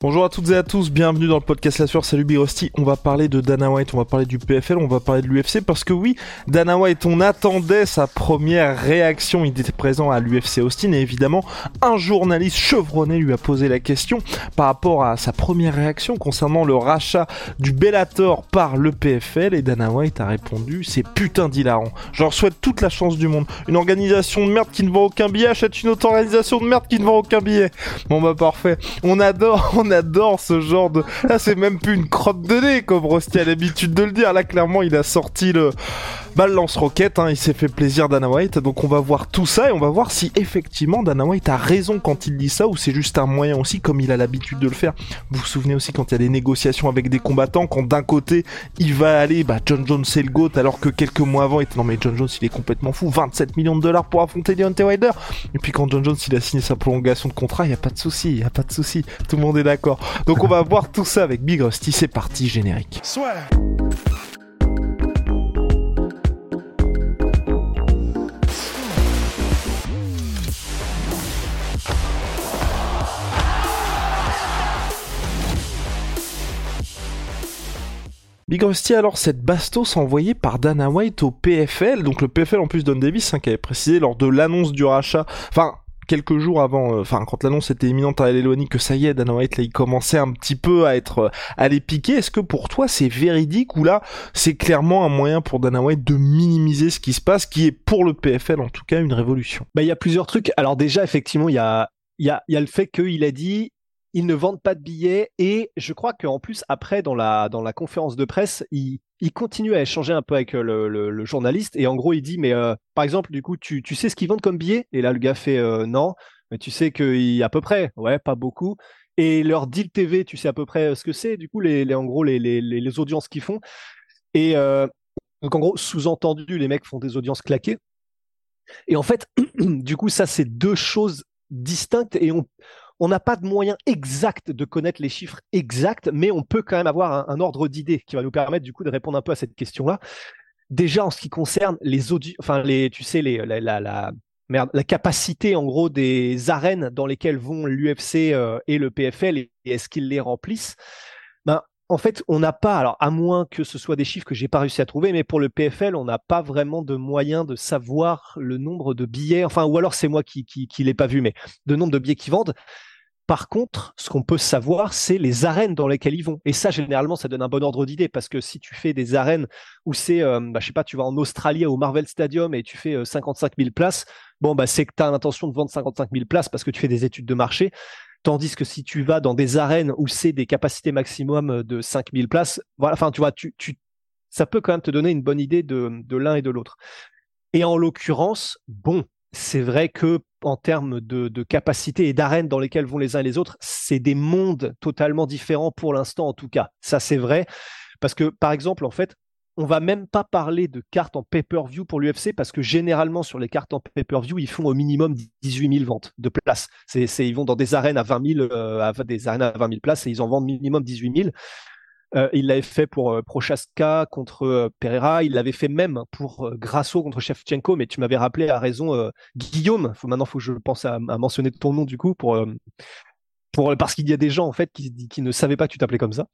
Bonjour à toutes et à tous, bienvenue dans le podcast La Sueur, salut Big Rusty. On va parler de Dana White, on va parler du PFL, on va parler de l'UFC parce que oui, Dana White, on attendait sa première réaction, il était présent à l'UFC Austin et évidemment, un journaliste chevronné lui a posé la question par rapport à sa première réaction concernant le rachat du Bellator par le PFL et Dana White a répondu c'est putain d'hilarant. Je leur souhaite toute la chance du monde. Une organisation de merde qui ne vend aucun billet achète une autre organisation de merde qui ne vend aucun billet. Bon bah parfait, on adore, adore ce genre de. Là, c'est même plus une crotte de nez, comme Rusty a l'habitude de le dire. Là, clairement, il a sorti le. Bah, le lance-roquette, hein, il s'est fait plaisir Dana White, donc on va voir tout ça et on va voir si effectivement Dana White a raison quand il dit ça ou c'est juste un moyen aussi comme il a l'habitude de le faire. Vous vous souvenez aussi quand il y a des négociations avec des combattants, quand d'un côté il va aller, bah John Jones c'est le GOAT alors que quelques mois avant il était non mais John Jones il est complètement fou, 27 millions de dollars pour affronter Deontay Wilder. Et puis quand John Jones il a signé sa prolongation de contrat, il y a pas de souci, il y a pas de souci, tout le monde est d'accord. Donc on va voir tout ça avec Big Rusty, c'est parti générique. Big Rusty, alors cette bastos envoyée par Dana White au PFL, donc le PFL en plus Don Davis hein, qui avait précisé lors de l'annonce du rachat, enfin quelques jours avant, euh, enfin quand l'annonce était imminente à l'éloigner que ça y est, Dana White là il commençait un petit peu à être euh, à les piquer. Est-ce que pour toi c'est véridique ou là c'est clairement un moyen pour Dana White de minimiser ce qui se passe, qui est pour le PFL en tout cas une révolution? Bah il y a plusieurs trucs. Alors déjà effectivement il y a il y a, il y a le fait qu'il a dit ils ne vendent pas de billets et je crois qu'en plus après dans la dans la conférence de presse il, il continue à échanger un peu avec le, le, le journaliste et en gros il dit mais euh, par exemple du coup tu, tu sais ce qu'ils vendent comme billets? Et là le gars fait euh, non mais tu sais qu'il à peu près ouais pas beaucoup. Et leur deal TV tu sais à peu près ce que c'est du coup les, les en gros les, les, les audiences qu'ils font. Et euh, donc en gros sous-entendu les mecs font des audiences claquées. Et en fait du coup ça c'est deux choses distinctes et on on n'a pas de moyen exact de connaître les chiffres exacts, mais on peut quand même avoir un, ordre d'idée qui va nous permettre du coup de répondre un peu à cette question-là. Déjà en ce qui concerne les enfin les, tu sais les la, merde, la capacité en gros des arènes dans lesquelles vont l'UFC euh, et le PFL et, et est-ce qu'ils les remplissent? Ben en fait, on n'a pas, alors à moins que ce soit des chiffres que j'ai pas réussi à trouver, mais pour le PFL, on n'a pas vraiment de moyen de savoir le nombre de billets, enfin, ou alors c'est moi qui, qui, qui l'ai pas vu, mais de nombre de billets qui vendent. Par contre, ce qu'on peut savoir, c'est les arènes dans lesquelles ils vont. Et ça, généralement, ça donne un bon ordre d'idée parce que si tu fais des arènes où c'est, euh, bah, sais pas, tu vas en Australie au Marvel Stadium et tu fais euh, 55 000 places, bon, bah, c'est que tu as l'intention de vendre 55 000 places parce que tu fais des études de marché. Tandis que si tu vas dans des arènes où c'est des capacités maximum de 5000 places, voilà, enfin, tu vois, tu, tu, ça peut quand même te donner une bonne idée de l'un et de l'autre. Et en l'occurrence, bon, c'est vrai que en termes de, capacité et d'arènes dans lesquelles vont les uns et les autres, c'est des mondes totalement différents pour l'instant, en tout cas. Ça, c'est vrai. Parce que, par exemple, en fait, on va même pas parler de cartes en pay-per-view pour l'UFC parce que généralement sur les cartes en pay-per-view, ils font au minimum 18 000 ventes de places. C'est, ils vont dans des arènes à 20 000, euh, des arènes à 20 000 places et ils en vendent minimum 18 000. Euh, il l'avait fait pour euh, Prochaska contre euh, Pereira, il l'avait fait même pour Grasso contre Shevchenko, mais tu m'avais rappelé à raison Guillaume. Faut, maintenant, faut que je pense à, mentionner ton nom du coup pour, pour parce qu'il y a des gens en fait qui, ne savaient pas que tu t'appelais comme ça.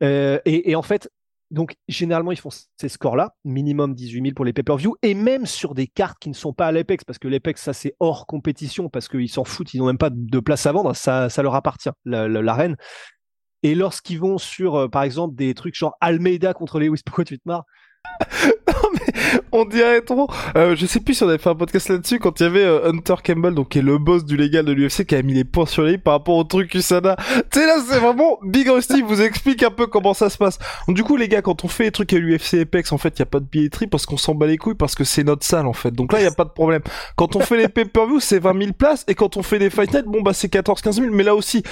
Et, et en fait, donc, généralement, ils font ces scores-là, minimum 18 000 pour les pay-per-view, et même sur des cartes qui ne sont pas à l'Apex, parce que l'Apex, ça, c'est hors compétition, parce qu'ils s'en foutent, ils n'ont même pas de place à vendre, ça, ça leur appartient, l'arène. Et lorsqu'ils vont sur, euh, par exemple, des trucs genre Almeida contre Lewis, pourquoi tu te marres? on dirait trop. Euh, je sais plus si on avait fait un podcast là-dessus quand il y avait euh, Hunter Campbell, donc qui est le boss du légal de l'UFC, qui a mis les points sur les par rapport au truc USADA. Tu sais là, c'est vraiment Big Rusty vous explique un peu comment ça se passe. Du coup, les gars, quand on fait les trucs à l'UFC Apex, en fait, il y a pas de billetterie parce qu'on s'en bat les couilles parce que c'est notre salle en fait. Donc là, il y a pas de problème. Quand on fait les pay-per-view, c'est 20 000 places et quand on fait des Fight Night, bon bah c'est 14-15 000. Mais là aussi,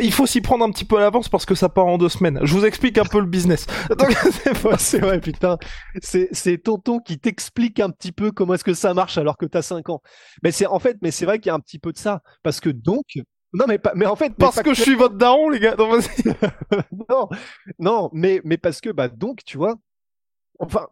il faut s'y prendre un petit peu à l'avance parce que ça part en deux semaines. Je vous explique un peu le business. Donc, c'est vrai, putain. C'est, c'est tonton qui t'explique un petit peu comment est-ce que ça marche alors que t'as 5 ans. Mais c'est, en fait, mais c'est vrai qu'il y a un petit peu de ça. Parce que donc, non, mais pas, mais en fait. Parce que je suis votre daron, les gars. Non, non, non, mais, mais parce que, bah, donc, tu vois. Enfin,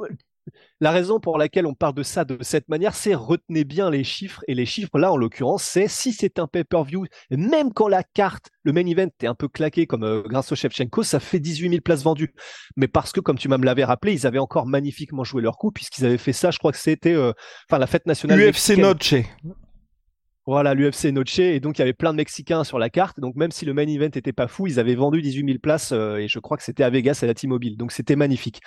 la raison pour laquelle on parle de ça de cette manière, c'est retenez bien les chiffres. Et les chiffres, là, en l'occurrence, c'est si c'est un pay-per-view, même quand la carte, le main event est un peu claqué, comme euh, grâce au Shevchenko, ça fait 18 000 places vendues. Mais parce que, comme tu m'as me l'avais rappelé, ils avaient encore magnifiquement joué leur coup, puisqu'ils avaient fait ça, je crois que c'était, euh, la fête nationale. UFC Noche. Voilà, l'UFC Noche. Et donc, il y avait plein de Mexicains sur la carte. Donc, même si le main event était pas fou, ils avaient vendu 18 000 places. Euh, et je crois que c'était à Vegas, à la T-Mobile. Donc, c'était magnifique.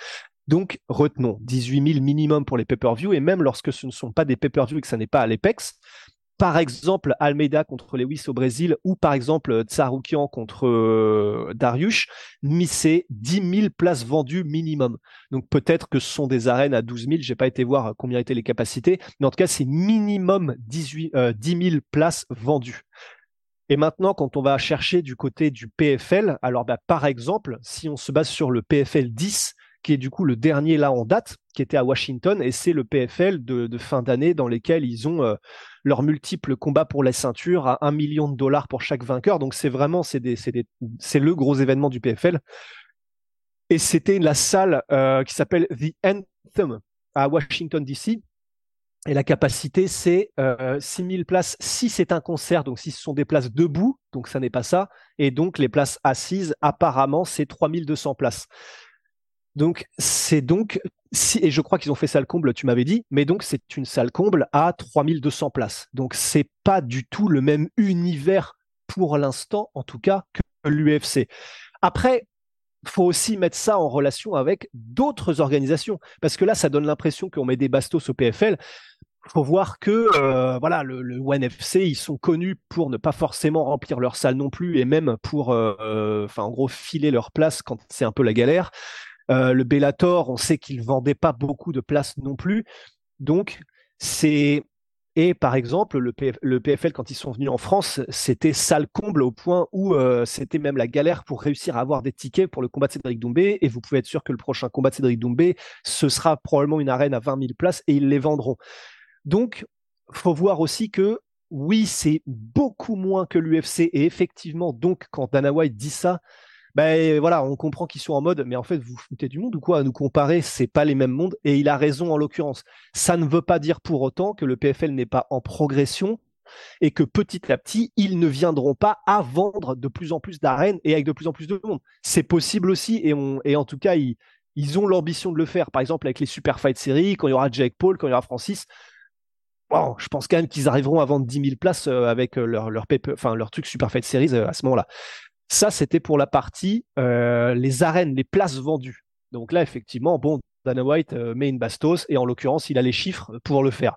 Donc, retenons 18 000 minimum pour les pay-per-view. Et même lorsque ce ne sont pas des pay-per-view et que ça n'est pas à l'Apex, par exemple Almeida contre Lewis au Brésil ou par exemple Tsaroukian contre euh, Darius, c'est 10 000 places vendues minimum. Donc peut-être que ce sont des arènes à 12 000, j'ai pas été voir combien étaient les capacités, mais en tout cas c'est minimum 18, 10 000 places vendues. Et maintenant, quand on va chercher du côté du PFL, alors bah, par exemple, si on se base sur le PFL 10, qui est du coup le dernier là en date, qui était à Washington, et c'est le PFL de, fin d'année dans lesquels ils ont euh, leurs multiples combats pour la ceinture à 1 million de dollars pour chaque vainqueur. Donc c'est vraiment c'est le gros événement du PFL. Et c'était la salle euh, qui s'appelle The Anthem à Washington DC. Et la capacité, c'est euh, 6000 places si c'est un concert, donc si ce sont des places debout, donc ça n'est pas ça. Et donc les places assises, apparemment, c'est 3200 places. Donc, c'est donc, si, et je crois qu'ils ont fait salle comble, tu m'avais dit, mais donc c'est une salle comble à 3200 places. Donc, c'est pas du tout le même univers pour l'instant, en tout cas, que l'UFC. Après, faut aussi mettre ça en relation avec d'autres organisations, parce que là, ça donne l'impression qu'on met des bastos au PFL. Faut voir que euh, voilà le, le ils sont connus pour ne pas forcément remplir leur salle non plus et même pour euh, euh, enfin en gros filer leur place quand c'est un peu la galère. Euh, le Bellator, on sait qu'il vendait pas beaucoup de places non plus. Donc, c'est. Et par exemple, le, PFL, quand ils sont venus en France, c'était sale comble au point où euh, c'était même la galère pour réussir à avoir des tickets pour le combat de Cédric Doumbé. Et vous pouvez être sûr que le prochain combat de Cédric Doumbé, ce sera probablement une arène à 20 000 places et ils les vendront. Donc, faut voir aussi que oui, c'est beaucoup moins que l'UFC. Et effectivement, donc, quand Dana White dit ça, ben voilà, on comprend qu'ils sont en mode, mais en fait, vous foutez du monde ou quoi? À nous comparer, c'est pas les mêmes mondes. Et il a raison en l'occurrence. Ça ne veut pas dire pour autant que le PFL n'est pas en progression et que petit à petit, ils ne viendront pas à vendre de plus en plus d'arènes et avec de plus en plus de monde. C'est possible aussi, et, on, et en tout cas, ils, ont l'ambition de le faire. Par exemple, avec les Super Fight Series, quand il y aura Jake Paul, quand il y aura Francis. Je pense quand même qu'ils arriveront à vendre 10 000 places euh, avec euh, leur, leur, enfin, leur truc Super Fight Series euh, à ce moment-là. Ça, c'était pour la partie euh, les arènes, les places vendues. Donc là, effectivement, bon, Dana White euh, met une bastos et en l'occurrence, il a les chiffres pour le faire.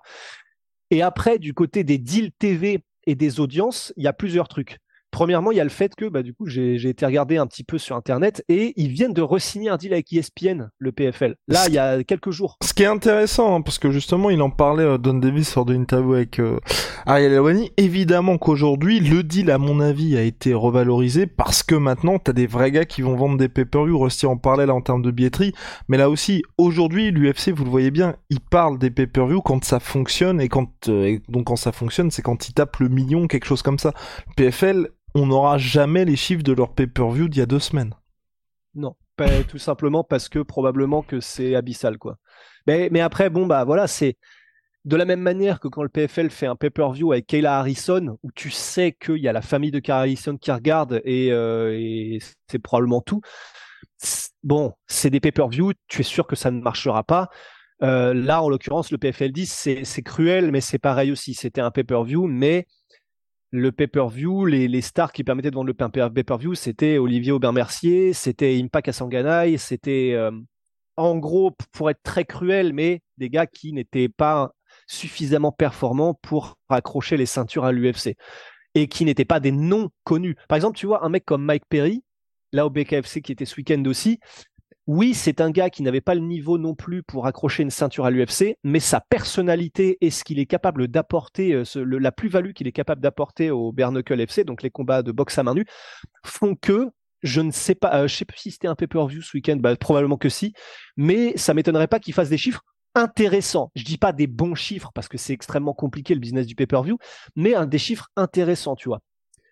Et après, du côté des deals TV et des audiences, il y a plusieurs trucs. Premièrement, il y a le fait que, bah, du coup, j'ai été regarder un petit peu sur Internet et ils viennent de re-signer un deal avec ESPN, le PFL. Là, il y a quelques jours. Ce qui est intéressant, hein, parce que justement, il en parlait, euh, Don Davis, lors de l'interview avec euh, Ariel Elwani. Évidemment qu'aujourd'hui, le deal, à mon avis, a été revalorisé parce que maintenant, t'as des vrais gars qui vont vendre des pay-per-view. Rusty en parlait là en termes de billetterie. Mais là aussi, aujourd'hui, l'UFC, vous le voyez bien, il parle des pay-per-view quand ça fonctionne et quand, euh, et donc quand ça fonctionne, c'est quand il tape le million, quelque chose comme ça. PFL, on n'aura jamais les chiffres de leur pay-per-view d'il y a deux semaines. Non, pas, tout simplement parce que probablement que c'est abyssal, quoi. Mais, après, bon, bah voilà, c'est de la même manière que quand le PFL fait un pay-per-view avec Kayla Harrison, où tu sais qu'il y a la famille de Kayla Harrison qui regarde et, euh, c'est probablement tout. Bon, c'est des pay-per-view, tu es sûr que ça ne marchera pas. Euh, là, en l'occurrence, le PFL 10, c'est cruel, mais c'est pareil aussi. C'était un pay-per-view, mais le pay-per-view, les, stars qui permettaient de vendre le pay-per-view, c'était Olivier Aubin-Mercier, c'était Impact à Sanganaï, c'était euh, en gros, pour être très cruel, mais des gars qui n'étaient pas suffisamment performants pour accrocher les ceintures à l'UFC et qui n'étaient pas des noms connus. Par exemple, tu vois, un mec comme Mike Perry, là au BKFC qui était ce week-end aussi, oui, c'est un gars qui n'avait pas le niveau non plus pour accrocher une ceinture à l'UFC, mais sa personnalité et ce qu'il est capable d'apporter, euh, la plus-value qu'il est capable d'apporter au Bernacle FC, donc les combats de boxe à main nue, font que je ne sais pas, euh, je sais pas si c'était un pay-per-view ce week-end, bah, probablement que si, mais ça m'étonnerait pas qu'il fasse des chiffres intéressants. Je dis pas des bons chiffres parce que c'est extrêmement compliqué le business du pay-per-view, mais un, des chiffres intéressants, tu vois.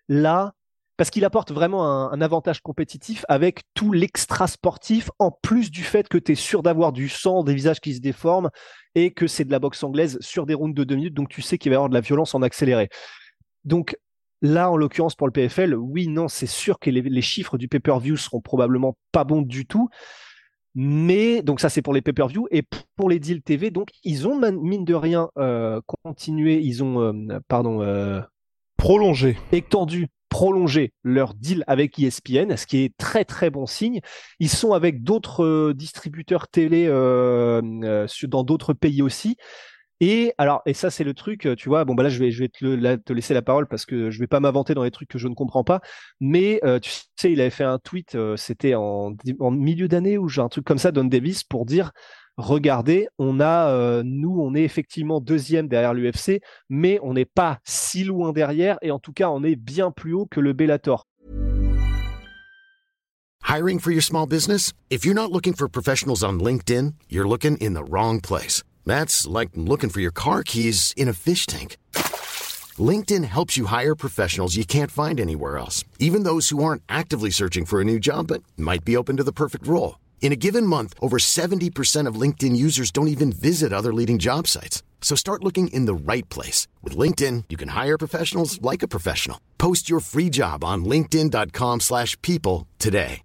Là, parce qu'il apporte vraiment un, avantage compétitif avec tout l'extra sportif, en plus du fait que tu es sûr d'avoir du sang, des visages qui se déforment, et que c'est de la boxe anglaise sur des rounds de deux minutes, donc tu sais qu'il va y avoir de la violence en accéléré. Donc là, en l'occurrence pour le PFL, oui, non, c'est sûr que les, chiffres du pay-per-view seront probablement pas bons du tout. Mais donc ça c'est pour les pay-per-view et pour les deals TV donc ils ont mine de rien euh, continué ils ont euh, pardon euh, prolongé étendu prolonger leur deal avec ESPN, ce qui est très très bon signe. Ils sont avec d'autres euh, distributeurs télé euh, euh, dans d'autres pays aussi. Et alors, et ça c'est le truc, tu vois. Bon bah là je vais je vais te, laisser la parole parce que je vais pas m'inventer dans les trucs que je ne comprends pas. Mais tu sais, il avait fait un tweet, c'était en, en milieu d'année ou un truc comme ça, Don Davis, pour dire regardez, on a, euh, nous, on est effectivement deuxième derrière l'UFC, mais on n'est pas si loin derrière, et en tout cas, on est bien plus haut que le Bellator. Hiring for your small business? If you're not looking for professionals on LinkedIn, you're looking in the wrong place. That's like looking for your car keys in a fish tank. LinkedIn helps you hire professionals you can't find anywhere else, even those who aren't actively searching for a new job but might be open to the perfect role. In a given month, over 70% of LinkedIn users don't even visit other leading job sites. So start looking in the right place. With LinkedIn, you can hire professionals like a professional. Post your free job on linkedin.com slash people today.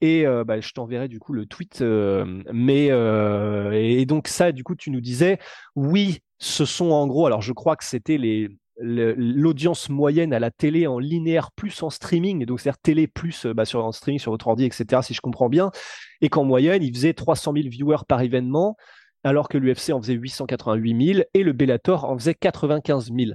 Et euh, bah, je t'enverrai du coup le tweet. Euh, mais euh, et donc ça, du coup, tu nous disais, oui, ce sont en gros, alors je crois que c'était les l'audience moyenne à la télé en linéaire plus en streaming, donc c'est-à-dire télé plus euh, bah, sur en streaming sur votre ordi, etc. Si je comprends bien, et qu'en moyenne il faisait 300 000 viewers par événement, alors que l'UFC en faisait 888 000 et le Bellator en faisait 95 000.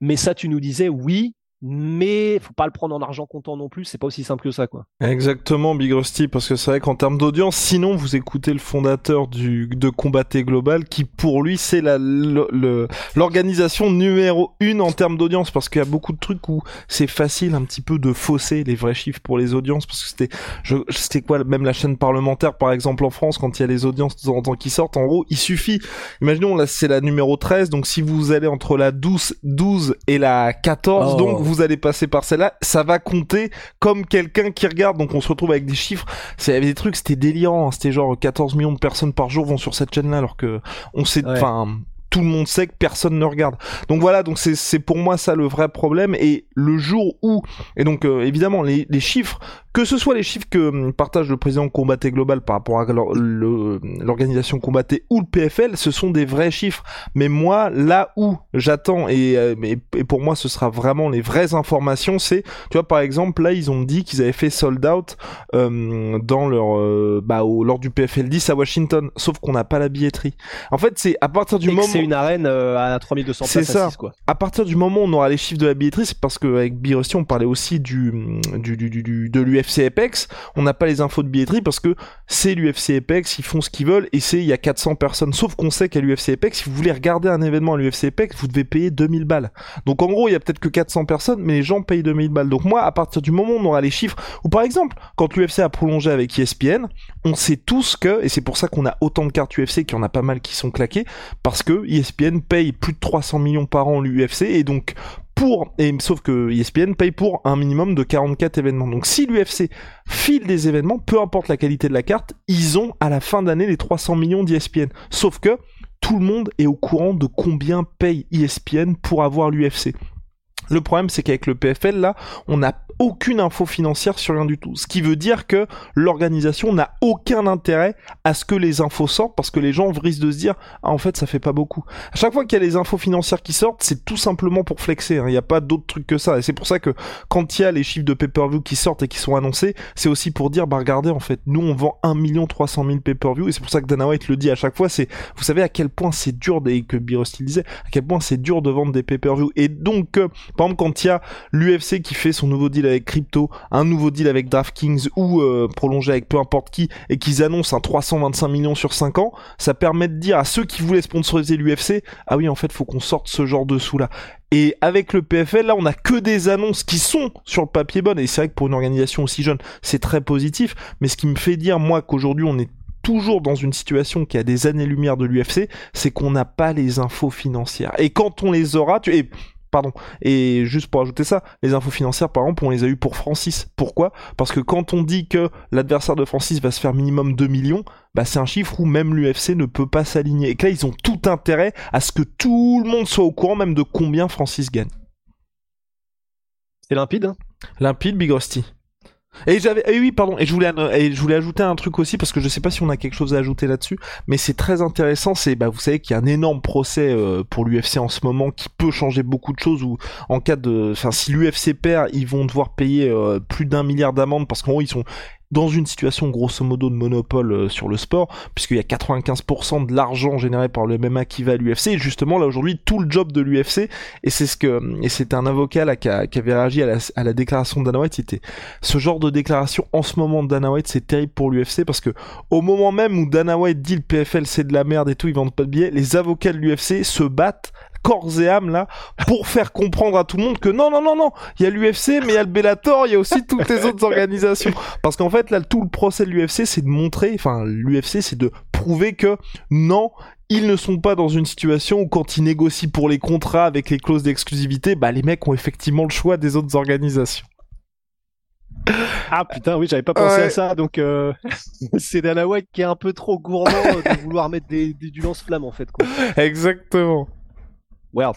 Mais ça, tu nous disais oui, mais faut pas le prendre en argent comptant non plus, c'est pas aussi simple que ça quoi. Exactement Big Rusty parce que c'est vrai qu'en termes d'audience, sinon vous écoutez le fondateur du de Combatté Global qui pour lui c'est la l'organisation numéro une en termes d'audience parce qu'il y a beaucoup de trucs où c'est facile un petit peu de fausser les vrais chiffres pour les audiences parce que c'était c'était quoi même la chaîne parlementaire par exemple en France quand il y a les audiences de temps en temps qui sortent en gros, il suffit imaginons là c'est la numéro 13 donc si vous allez entre la 12 12 et la 14 donc vous allez passer par celle-là, ça va compter comme quelqu'un qui regarde. Donc on se retrouve avec des chiffres. Il y avait des trucs, c'était délirant. Hein. C'était genre 14 millions de personnes par jour vont sur cette chaîne-là, alors que on sait, enfin, tout le monde sait que personne ne regarde. Donc voilà, donc c'est pour moi ça le vrai problème. Et le jour où, et donc euh, évidemment les, les chiffres que ce soit les chiffres que hum, partage le président Combatté Global par rapport à l'organisation Combatté ou le PFL, ce sont des vrais chiffres. Mais moi, là où j'attends, et, euh, et, pour moi ce sera vraiment les vraies informations, c'est, tu vois, par exemple, là ils ont dit qu'ils avaient fait sold out euh, dans leur, euh, bah, au, lors du PFL 10 à Washington, sauf qu'on n'a pas la billetterie. En fait, c'est à partir du moment... C'est une arène euh, à 3200 places. C'est ça. quoi. À partir du moment où on aura les chiffres de la billetterie, c'est parce qu'avec Birusty, on parlait aussi du, du, du, du de l'UFC l'UFC Apex, on n'a pas les infos de billetterie parce que c'est l'UFC Apex, ils font ce qu'ils veulent et c'est il y a 400 personnes. Sauf qu'on sait qu'à l'UFC Apex, si vous voulez regarder un événement à l'UFC Apex, vous devez payer 2000 balles. Donc en gros, il y a peut-être que 400 personnes, mais les gens payent 2000 balles. Donc moi, à partir du moment où on aura les chiffres, ou par exemple, quand l'UFC a prolongé avec ESPN, on sait tous que, et c'est pour ça qu'on a autant de cartes UFC, qu'il y en a pas mal qui sont claquées, parce que ESPN paye plus de 300 millions par an l'UFC, et donc pour, et sauf que ESPN paye pour un minimum de 44 événements. Donc si l'UFC file des événements, peu importe la qualité de la carte, ils ont à la fin d'année les 300 millions d'ESPN. Sauf que tout le monde est au courant de combien paye ESPN pour avoir l'UFC. Le problème, c'est qu'avec le PFL, là, on a aucune info financière sur rien du tout. Ce qui veut dire que l'organisation n'a aucun intérêt à ce que les infos sortent parce que les gens risquent de se dire ah en fait ça fait pas beaucoup. À chaque fois qu'il y a les infos financières qui sortent, c'est tout simplement pour flexer. Hein. Il n'y a pas d'autre truc que ça. Et c'est pour ça que quand il y a les chiffres de pay-per-view qui sortent et qui sont annoncés, c'est aussi pour dire bah regardez en fait nous on vend 1 300 000 pay-per-view et c'est pour ça que Dana White le dit à chaque fois. C'est vous savez à quel point c'est dur et que Birosti disait à quel point c'est dur de vendre des pay-per-view. Et donc euh, par exemple quand il y a l'UFC qui fait son nouveau deal avec Crypto, un nouveau deal avec DraftKings ou euh, prolongé avec peu importe qui et qu'ils annoncent un 325 millions sur 5 ans, ça permet de dire à ceux qui voulaient sponsoriser l'UFC, ah oui en fait faut qu'on sorte ce genre de sous là. Et avec le PFL, là, on a que des annonces qui sont sur le papier bonnes. Et c'est vrai que pour une organisation aussi jeune, c'est très positif. Mais ce qui me fait dire, moi, qu'aujourd'hui, on est toujours dans une situation qui a des années-lumière de l'UFC, c'est qu'on n'a pas les infos financières. Et quand on les aura, tu... pardon. Et juste pour ajouter ça, les infos financières, par exemple, on les a eu pour Francis. Pourquoi? Parce que quand on dit que l'adversaire de Francis va se faire minimum 2 millions, bah c'est un chiffre où même l'UFC ne peut pas s'aligner. Et que là, ils ont tout intérêt à ce que tout le monde soit au courant même de combien Francis gagne. C'est limpide hein? Limpide, Big Rusty. Et j'avais, oui, pardon, et je voulais, et je voulais ajouter un truc aussi parce que je sais pas si on a quelque chose à ajouter là-dessus, mais c'est très intéressant. C'est, bah, vous savez qu'il y a un énorme procès euh, pour l'UFC en ce moment qui peut changer beaucoup de choses. Ou en cas de, enfin, si l'UFC perd, ils vont devoir payer euh, plus d'un milliard d'amendes parce qu'en gros ils sont, dans une situation grosso modo de monopole euh, sur le sport, puisqu'il y a 95% de l'argent généré par le MMA qui va à l'UFC, et justement là aujourd'hui tout le job de l'UFC, et c'est ce que, et c'était un avocat qui, avait réagi à la, à la déclaration de Dana White, c'était ce genre de déclaration en ce moment de Dana White, c'est terrible pour l'UFC, parce que au moment même où Dana White dit le PFL c'est de la merde et tout, ils vendent pas de billets, les avocats de l'UFC se battent corps et âme là pour faire comprendre à tout le monde que non non non non il y a l'UFC mais il y a le Bellator il y a aussi toutes les autres organisations parce qu'en fait là tout le procès de l'UFC c'est de montrer enfin l'UFC c'est de prouver que non ils ne sont pas dans une situation où quand ils négocient pour les contrats avec les clauses d'exclusivité bah les mecs ont effectivement le choix des autres organisations ah putain, oui, j'avais pas pensé à ça. Donc euh, c'est Dana White qui est un peu trop gourmand de vouloir mettre des, du lance-flamme en fait. Quoi. Exactement. Well.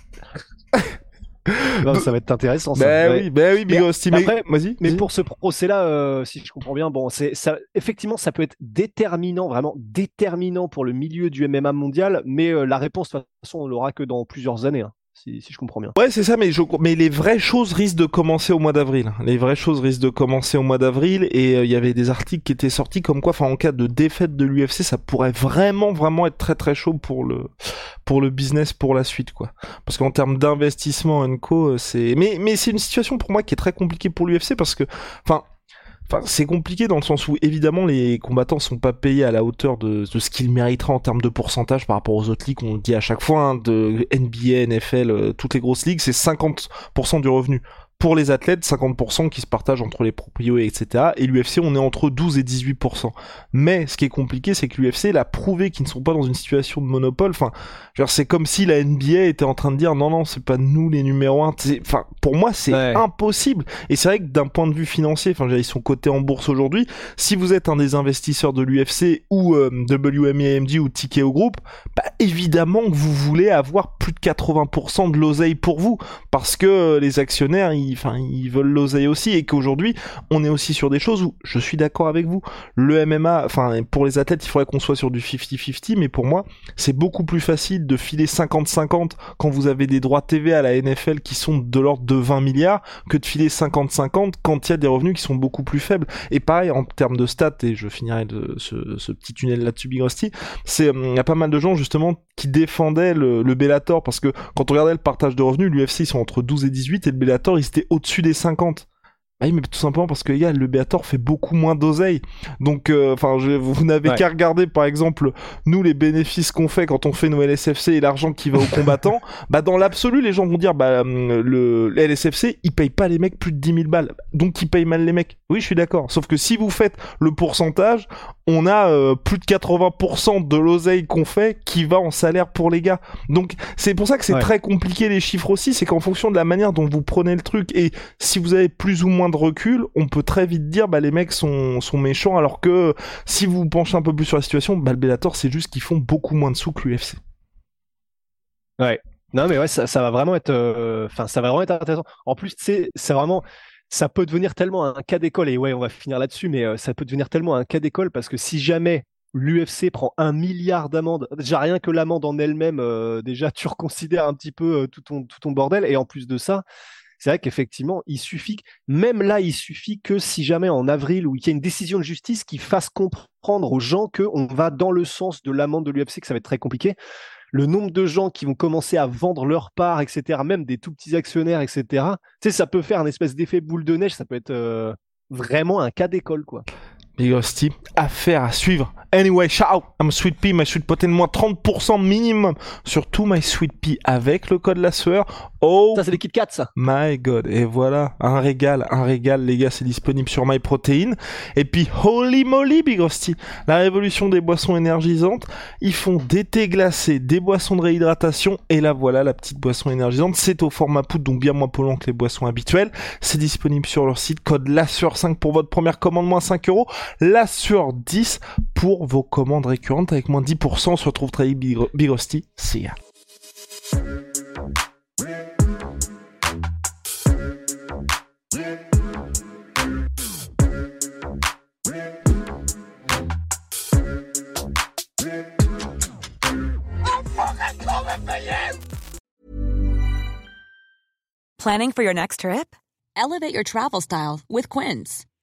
ça va être intéressant. Ça. Bah oui, bah oui, mais, vas-y. Mais pour ce procès-là, euh, si je comprends bien, bon, c'est ça. Effectivement, ça peut être déterminant, vraiment déterminant pour le milieu du MMA mondial, mais euh, la réponse, de toute façon, on l'aura que dans plusieurs années. Hein si, je comprends bien. Ouais, c'est ça, mais, je, mais les vraies choses risquent de commencer au mois d'avril. Les vraies choses risquent de commencer au mois d'avril, et euh, il y avait des articles qui étaient sortis comme quoi, enfin, en cas de défaite de l'UFC, ça pourrait vraiment, vraiment être très, très chaud pour le, pour le business pour la suite, quoi. Parce qu'en termes d'investissement, co, euh, c'est, mais, mais c'est une situation pour moi qui est très compliquée pour l'UFC parce que, enfin, Enfin, c'est compliqué dans le sens où évidemment les combattants sont pas payés à la hauteur de, ce qu'ils mériteraient en termes de pourcentage par rapport aux autres ligues. On le dit à chaque fois, hein, de NBA, NFL, euh, toutes les grosses ligues, c'est 50% du revenu pour les athlètes, 50% qui se partagent entre les proprios, etc. Et l'UFC, on est entre 12 et 18%. Mais ce qui est compliqué, c'est que l'UFC l'a prouvé qu'ils ne sont pas dans une situation de monopole. Enfin, c'est comme si la NBA était en train de dire non, non, c'est pas nous les numéros 1. Enfin, pour moi, c'est impossible. Et c'est vrai que d'un point de vue financier, enfin, ils sont cotés en bourse aujourd'hui. Si vous êtes un des investisseurs de l'UFC ou euh, WMAMD ou TKO Group, bah, évidemment que vous voulez avoir plus de 80% de l'oseille pour vous. Parce que les actionnaires, ils enfin, ils veulent l'oseille aussi et qu'aujourd'hui, on est aussi sur des choses où je suis d'accord avec vous. Le MMA, enfin, pour les athlètes, il faudrait qu'on soit sur du 50-50, mais pour moi, c'est beaucoup plus facile de filer 50-50 quand vous avez des droits TV à la NFL qui sont de l'ordre de 20 milliards que de filer 50-50 quand il y a des revenus qui sont beaucoup plus faibles. Et pareil, en termes de stats, et je finirai de ce, petit tunnel là-dessus, Big Rusty, c'est, il y a pas mal de gens, justement, qui défendaient le, le Bellator parce que quand on regardait le partage de revenus, l'UFC, ils sont entre 12 et 18 et le Bellator, ils étaient au-dessus des 50. Ah oui, mais tout simplement parce que le Beator fait beaucoup moins d'oseille. Donc, euh, enfin, vous n'avez qu'à regarder, par exemple, nous les bénéfices qu'on fait quand on fait nos LSFC et l'argent qui va aux combattants. bah, dans l'absolu, les gens vont dire, bah, hum, le LSFC, ils payent pas les mecs plus de 10 000 balles, donc ils payent mal les mecs. Oui, je suis d'accord. Sauf que si vous faites le pourcentage, on a euh, plus de 80% de l'oseille qu'on fait qui va en salaire pour les gars. Donc, c'est pour ça que c'est très compliqué les chiffres aussi. C'est qu'en fonction de la manière dont vous prenez le truc et si vous avez plus ou moins de recul, on peut très vite dire bah les mecs sont, sont méchants alors que si vous penchez un peu plus sur la situation, bah le Bellator c'est juste qu'ils font beaucoup moins de sous que l'UFC. Ouais. Non mais ouais, ça, va vraiment être, euh, ça va vraiment être intéressant. En plus, c'est vraiment ça peut devenir tellement un cas d'école, et ouais, on va finir là-dessus, mais ça peut devenir tellement un cas d'école parce que si jamais l'UFC prend un milliard d'amendes. Déjà, rien que l'amende en elle-même, euh, déjà, tu reconsidères un petit peu euh, tout, ton, tout ton bordel. Et en plus de ça, c'est vrai qu'effectivement, il suffit, même là, il suffit que si jamais en avril, ou il y a une décision de justice qui fasse comprendre aux gens qu'on va dans le sens de l'amende de l'UFC, que ça va être très compliqué. Le nombre de gens qui vont commencer à vendre leur part, etc., même des tout petits actionnaires, etc., tu ça peut faire un espèce d'effet boule de neige, ça peut être euh, vraiment un cas d'école, quoi. Big Rusty, affaire à suivre. Anyway, ciao, I'm Sweet Pea, my Sweet Potato, moins 30% minimum sur tout My Sweet Pea avec le code la sueur. Oh, ça c'est les Kit Kats ça. My God, et voilà, un régal, un régal les gars, c'est disponible sur My Protein. Et puis holy moly Big Rusty, la révolution des boissons énergisantes, ils font des thés glacés, des boissons de réhydratation et là voilà la petite boisson énergisante, c'est au format poudre donc bien moins polluant que les boissons habituelles. C'est disponible sur leur site, code la sueur 5 pour votre première commande moins 5 euros, la sueur 10 pour vos commandes récurrentes avec moins 10%. On se retrouve très Big. See ya. Planning for your next trip? Elevate your travel style with Quince.